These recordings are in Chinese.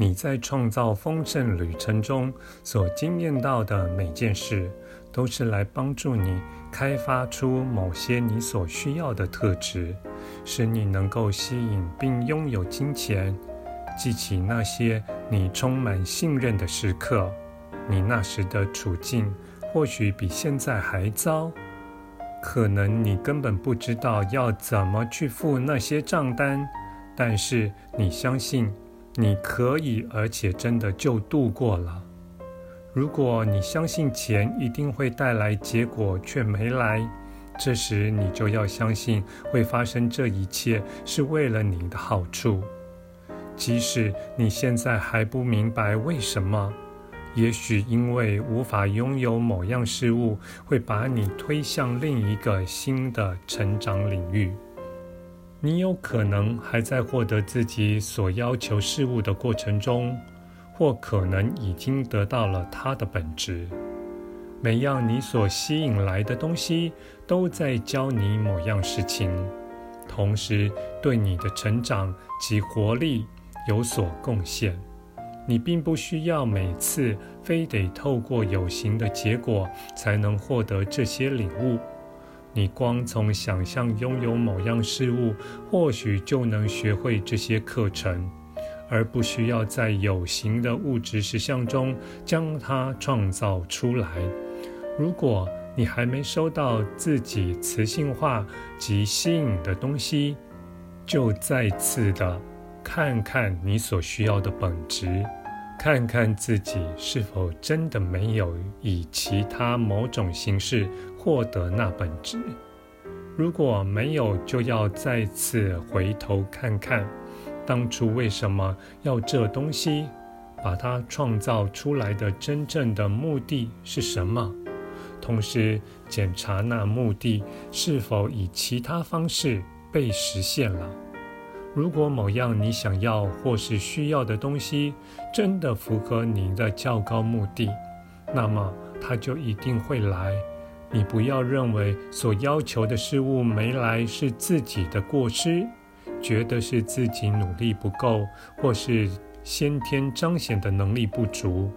你在创造丰盛旅程中所经验到的每件事，都是来帮助你开发出某些你所需要的特质，使你能够吸引并拥有金钱。记起那些你充满信任的时刻，你那时的处境或许比现在还糟，可能你根本不知道要怎么去付那些账单，但是你相信。你可以，而且真的就度过了。如果你相信钱一定会带来结果，却没来，这时你就要相信会发生这一切是为了你的好处。即使你现在还不明白为什么，也许因为无法拥有某样事物，会把你推向另一个新的成长领域。你有可能还在获得自己所要求事物的过程中，或可能已经得到了它的本质。每样你所吸引来的东西，都在教你某样事情，同时对你的成长及活力有所贡献。你并不需要每次非得透过有形的结果才能获得这些领悟。你光从想象拥有某样事物，或许就能学会这些课程，而不需要在有形的物质实相中将它创造出来。如果你还没收到自己磁性化及吸引的东西，就再次的看看你所需要的本质。看看自己是否真的没有以其他某种形式获得那本质。如果没有，就要再次回头看看，当初为什么要这东西，把它创造出来的真正的目的是什么？同时检查那目的是否以其他方式被实现了。如果某样你想要或是需要的东西真的符合你的较高目的，那么它就一定会来。你不要认为所要求的事物没来是自己的过失，觉得是自己努力不够，或是先天彰显的能力不足。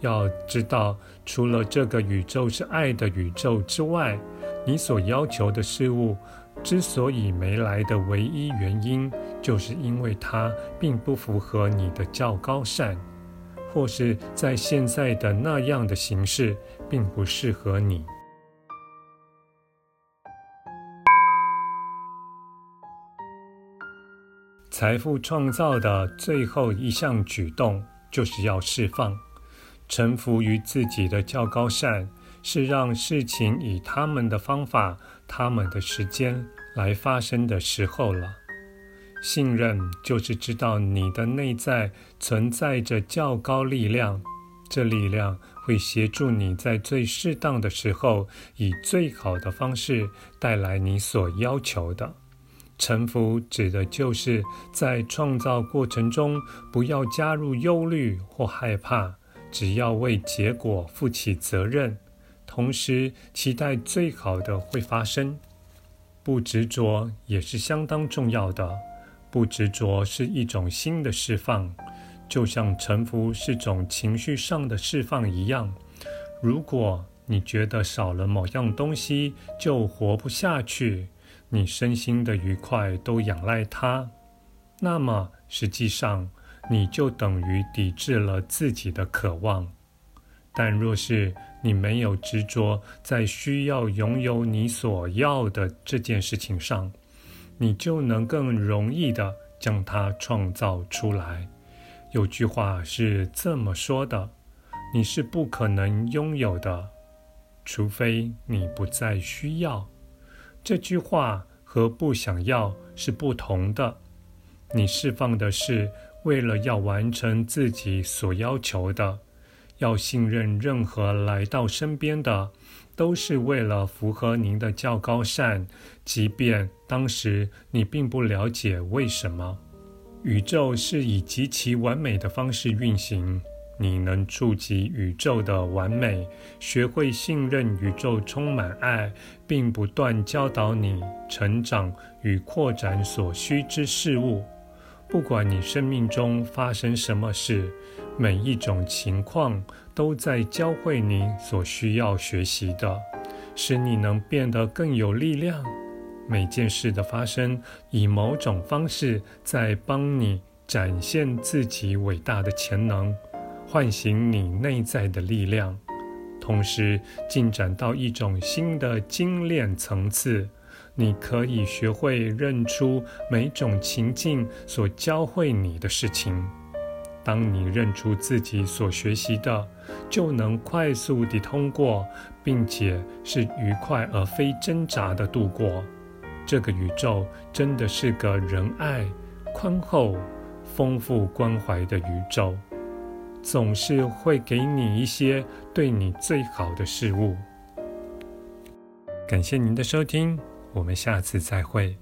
要知道，除了这个宇宙是爱的宇宙之外，你所要求的事物。之所以没来的唯一原因，就是因为它并不符合你的较高善，或是在现在的那样的形式，并不适合你。财富创造的最后一项举动，就是要释放，臣服于自己的较高善。是让事情以他们的方法、他们的时间来发生的时候了。信任就是知道你的内在存在着较高力量，这力量会协助你在最适当的时候，以最好的方式带来你所要求的。臣服指的就是在创造过程中不要加入忧虑或害怕，只要为结果负起责任。同时，期待最好的会发生，不执着也是相当重要的。不执着是一种新的释放，就像臣服是种情绪上的释放一样。如果你觉得少了某样东西就活不下去，你身心的愉快都仰赖它，那么实际上你就等于抵制了自己的渴望。但若是你没有执着在需要拥有你所要的这件事情上，你就能更容易地将它创造出来。有句话是这么说的：“你是不可能拥有的，除非你不再需要。”这句话和不想要是不同的。你释放的是为了要完成自己所要求的，要信任任何来到身边的，都是为了符合您的较高善，即便当时你并不了解为什么。宇宙是以极其完美的方式运行。你能触及宇宙的完美，学会信任宇宙充满爱，并不断教导你成长与扩展所需之事物。不管你生命中发生什么事，每一种情况都在教会你所需要学习的，使你能变得更有力量。每件事的发生，以某种方式在帮你展现自己伟大的潜能。唤醒你内在的力量，同时进展到一种新的精炼层次。你可以学会认出每种情境所教会你的事情。当你认出自己所学习的，就能快速地通过，并且是愉快而非挣扎地度过。这个宇宙真的是个仁爱、宽厚、丰富关怀的宇宙。总是会给你一些对你最好的事物。感谢您的收听，我们下次再会。